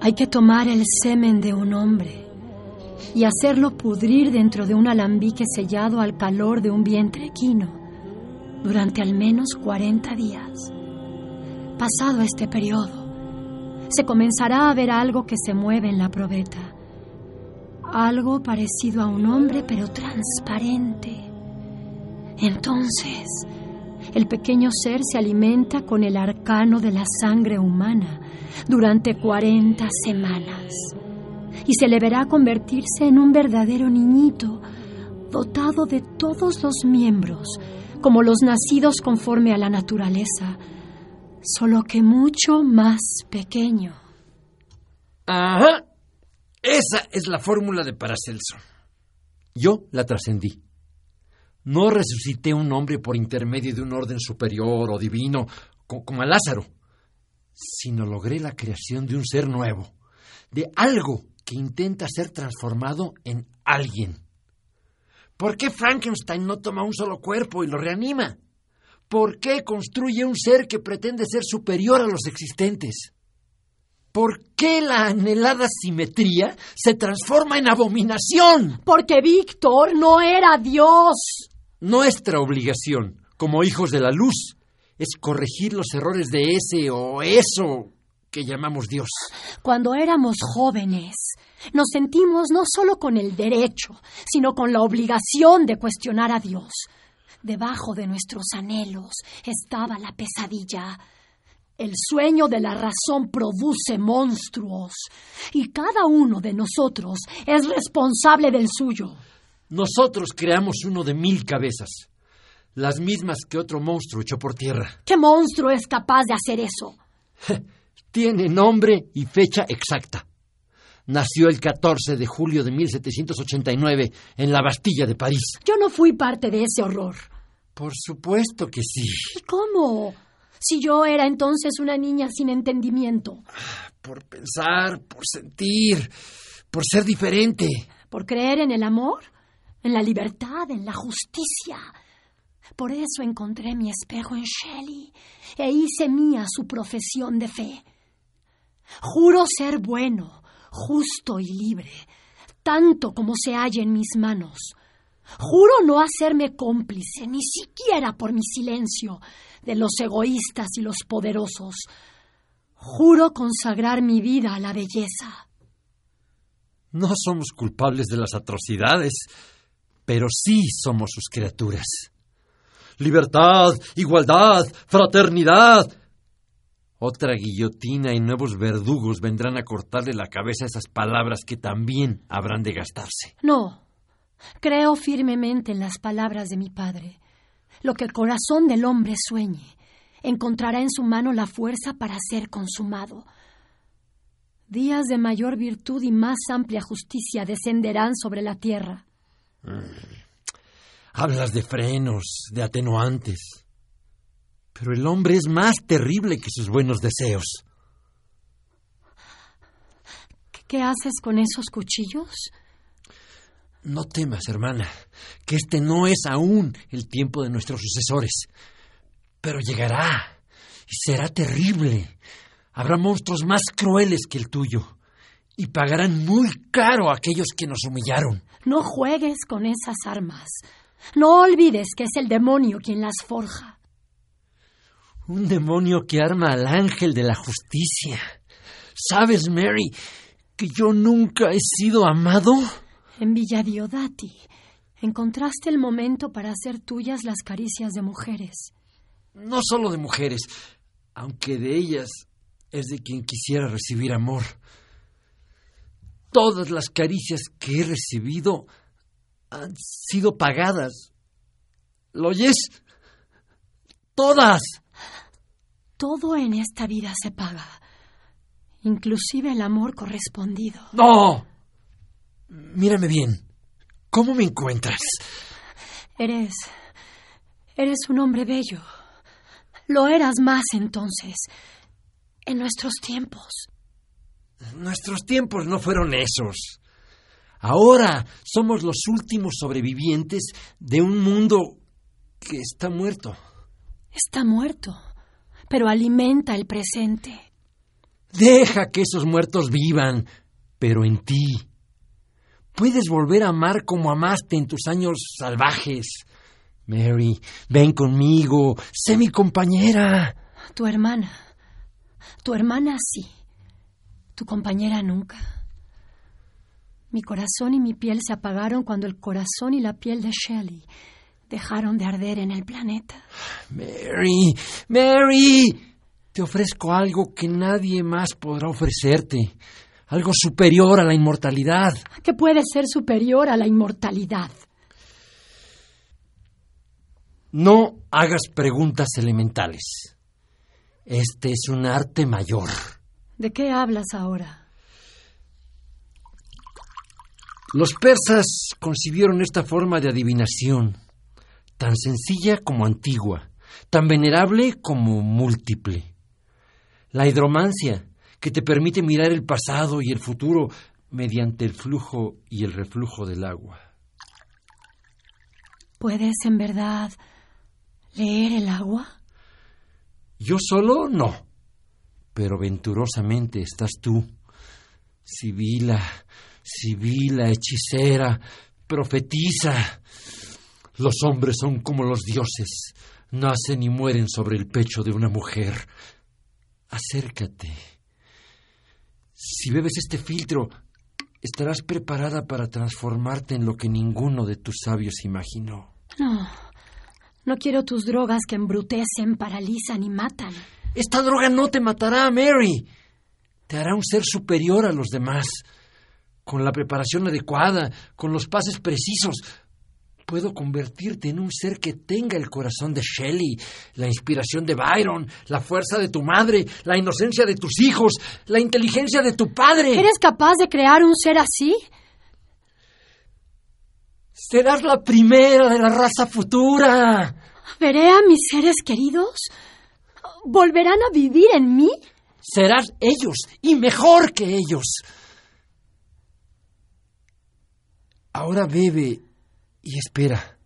Hay que tomar el semen de un hombre y hacerlo pudrir dentro de un alambique sellado al calor de un vientre equino durante al menos 40 días. Pasado este periodo, se comenzará a ver algo que se mueve en la probeta. Algo parecido a un hombre pero transparente. Entonces, el pequeño ser se alimenta con el arcano de la sangre humana durante 40 semanas y se le verá convertirse en un verdadero niñito dotado de todos los miembros, como los nacidos conforme a la naturaleza, solo que mucho más pequeño. Ajá. Esa es la fórmula de Paracelso. Yo la trascendí. No resucité un hombre por intermedio de un orden superior o divino, como a Lázaro, sino logré la creación de un ser nuevo, de algo que intenta ser transformado en alguien. ¿Por qué Frankenstein no toma un solo cuerpo y lo reanima? ¿Por qué construye un ser que pretende ser superior a los existentes? ¿Por qué la anhelada simetría se transforma en abominación? Porque Víctor no era Dios. Nuestra obligación, como hijos de la luz, es corregir los errores de ese o eso que llamamos Dios. Cuando éramos jóvenes, nos sentimos no solo con el derecho, sino con la obligación de cuestionar a Dios. Debajo de nuestros anhelos estaba la pesadilla. El sueño de la razón produce monstruos y cada uno de nosotros es responsable del suyo. Nosotros creamos uno de mil cabezas, las mismas que otro monstruo echó por tierra. ¿Qué monstruo es capaz de hacer eso? Tiene nombre y fecha exacta. Nació el 14 de julio de 1789 en la Bastilla de París. Yo no fui parte de ese horror. Por supuesto que sí. ¿Y cómo? Si yo era entonces una niña sin entendimiento. Por pensar, por sentir, por ser diferente. ¿Por creer en el amor? ¿En la libertad? ¿En la justicia? Por eso encontré mi espejo en Shelley e hice mía su profesión de fe. Juro ser bueno, justo y libre, tanto como se halla en mis manos. Juro no hacerme cómplice, ni siquiera por mi silencio, de los egoístas y los poderosos. Juro consagrar mi vida a la belleza. No somos culpables de las atrocidades, pero sí somos sus criaturas. Libertad, igualdad, fraternidad, otra guillotina y nuevos verdugos vendrán a cortarle la cabeza a esas palabras que también habrán de gastarse. No. Creo firmemente en las palabras de mi padre. Lo que el corazón del hombre sueñe encontrará en su mano la fuerza para ser consumado. Días de mayor virtud y más amplia justicia descenderán sobre la tierra. Hablas de frenos, de atenuantes. Pero el hombre es más terrible que sus buenos deseos. ¿Qué haces con esos cuchillos? No temas, hermana, que este no es aún el tiempo de nuestros sucesores. Pero llegará y será terrible. Habrá monstruos más crueles que el tuyo y pagarán muy caro a aquellos que nos humillaron. No juegues con esas armas. No olvides que es el demonio quien las forja. Un demonio que arma al ángel de la justicia. ¿Sabes, Mary, que yo nunca he sido amado? En Villadiodati encontraste el momento para hacer tuyas las caricias de mujeres. No solo de mujeres, aunque de ellas es de quien quisiera recibir amor. Todas las caricias que he recibido han sido pagadas. ¿Lo oyes? Todas. Todo en esta vida se paga, inclusive el amor correspondido. No. Mírame bien. ¿Cómo me encuentras? Eres... Eres un hombre bello. Lo eras más entonces, en nuestros tiempos. Nuestros tiempos no fueron esos. Ahora somos los últimos sobrevivientes de un mundo que está muerto. Está muerto pero alimenta el presente. Deja que esos muertos vivan, pero en ti. Puedes volver a amar como amaste en tus años salvajes. Mary, ven conmigo, sé mi compañera. Tu hermana. Tu hermana sí. Tu compañera nunca. Mi corazón y mi piel se apagaron cuando el corazón y la piel de Shelley dejaron de arder en el planeta. Mary, Mary, te ofrezco algo que nadie más podrá ofrecerte. Algo superior a la inmortalidad. ¿Qué puede ser superior a la inmortalidad? No hagas preguntas elementales. Este es un arte mayor. ¿De qué hablas ahora? Los persas concibieron esta forma de adivinación tan sencilla como antigua, tan venerable como múltiple. La hidromancia, que te permite mirar el pasado y el futuro mediante el flujo y el reflujo del agua. ¿Puedes en verdad leer el agua? Yo solo no, pero venturosamente estás tú, Sibila, Sibila, hechicera, profetiza, los hombres son como los dioses, nacen y mueren sobre el pecho de una mujer. Acércate. Si bebes este filtro, estarás preparada para transformarte en lo que ninguno de tus sabios imaginó. No, no quiero tus drogas que embrutecen, paralizan y matan. Esta droga no te matará, Mary. Te hará un ser superior a los demás. Con la preparación adecuada, con los pases precisos, puedo convertirte en un ser que tenga el corazón de Shelley, la inspiración de Byron, la fuerza de tu madre, la inocencia de tus hijos, la inteligencia de tu padre. ¿Eres capaz de crear un ser así? Serás la primera de la raza futura. ¿Veré a mis seres queridos? ¿Volverán a vivir en mí? Serás ellos y mejor que ellos. Ahora bebe y espera.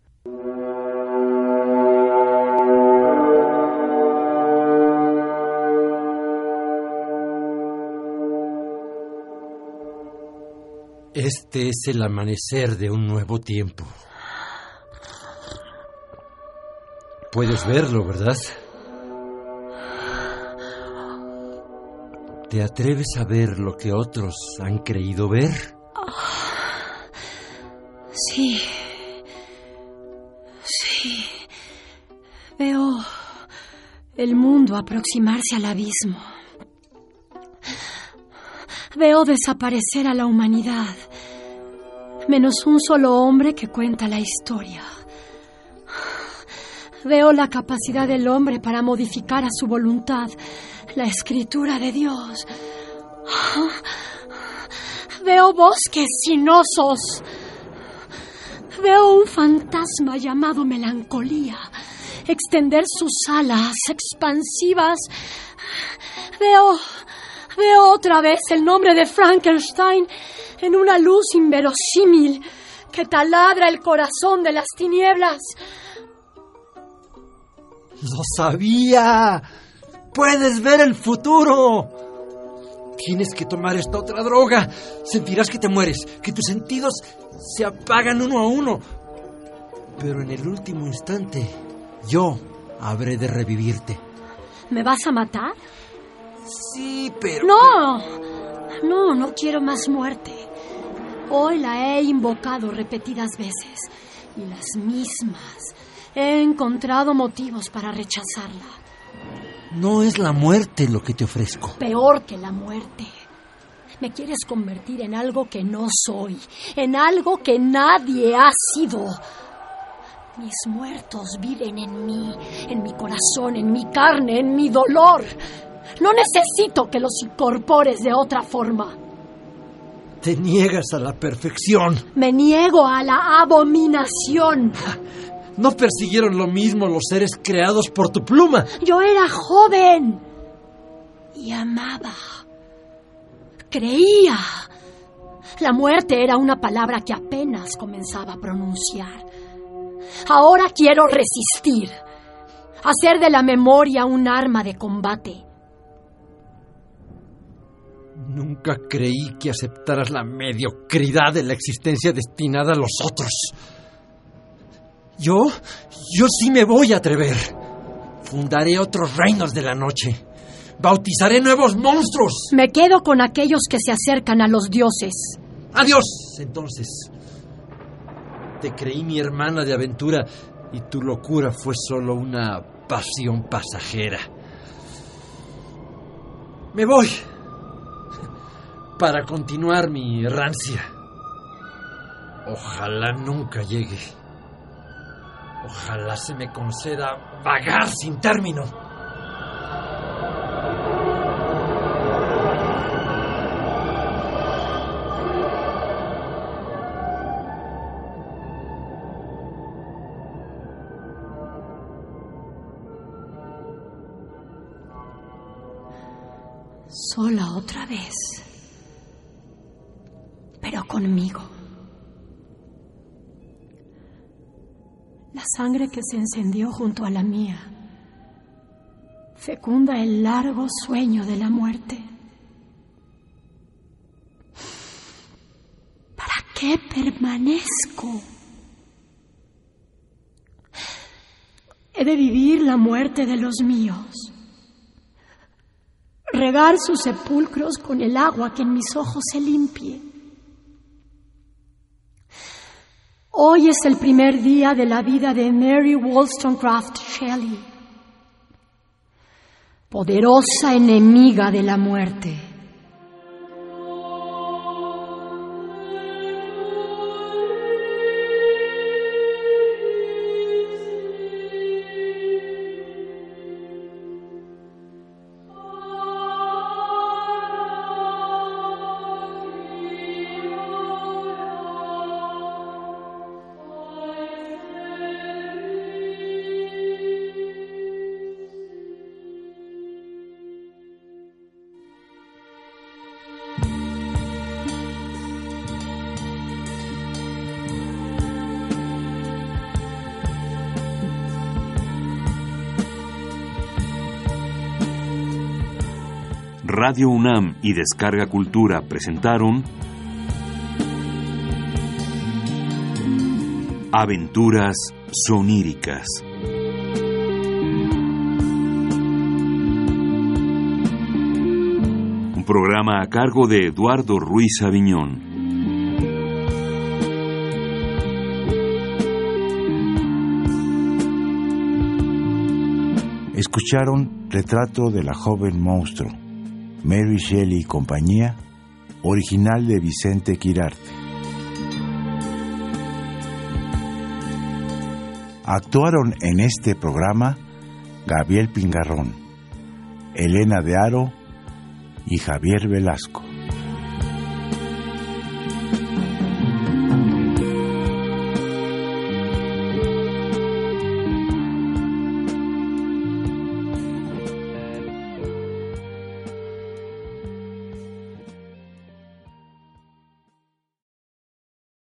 Este es el amanecer de un nuevo tiempo. Puedes verlo, ¿verdad? ¿Te atreves a ver lo que otros han creído ver? Sí. El mundo aproximarse al abismo. Veo desaparecer a la humanidad, menos un solo hombre que cuenta la historia. Veo la capacidad del hombre para modificar a su voluntad la escritura de Dios. Veo bosques sinosos. Veo un fantasma llamado melancolía extender sus alas expansivas. Veo Veo otra vez el nombre de Frankenstein en una luz inverosímil que taladra el corazón de las tinieblas. ¡Lo sabía! ¡Puedes ver el futuro! Tienes que tomar esta otra droga. Sentirás que te mueres, que tus sentidos se apagan uno a uno. Pero en el último instante, yo habré de revivirte. ¿Me vas a matar? Sí, pero... No, no, no quiero más muerte. Hoy la he invocado repetidas veces y las mismas. He encontrado motivos para rechazarla. No es la muerte lo que te ofrezco. Peor que la muerte. Me quieres convertir en algo que no soy, en algo que nadie ha sido. Mis muertos viven en mí, en mi corazón, en mi carne, en mi dolor. No necesito que los incorpores de otra forma. Te niegas a la perfección. Me niego a la abominación. ¿No persiguieron lo mismo los seres creados por tu pluma? Yo era joven y amaba. Creía. La muerte era una palabra que apenas comenzaba a pronunciar. Ahora quiero resistir. Hacer de la memoria un arma de combate. Nunca creí que aceptaras la mediocridad de la existencia destinada a los otros. Yo, yo sí me voy a atrever. Fundaré otros reinos de la noche. Bautizaré nuevos monstruos. Me quedo con aquellos que se acercan a los dioses. Adiós, entonces. Te creí mi hermana de aventura y tu locura fue solo una pasión pasajera. Me voy para continuar mi errancia. Ojalá nunca llegue. Ojalá se me conceda vagar sin término. Sola otra vez. Pero conmigo. La sangre que se encendió junto a la mía fecunda el largo sueño de la muerte. ¿Para qué permanezco? He de vivir la muerte de los míos. Regar sus sepulcros con el agua que en mis ojos se limpie. Hoy es el primer día de la vida de Mary Wollstonecraft Shelley, poderosa enemiga de la muerte. Radio UNAM y Descarga Cultura presentaron Aventuras soníricas. Un programa a cargo de Eduardo Ruiz Aviñón. Escucharon Retrato de la joven monstruo Mary Shelley y compañía, original de Vicente Quirarte. Actuaron en este programa Gabriel Pingarrón, Elena de Aro y Javier Velasco.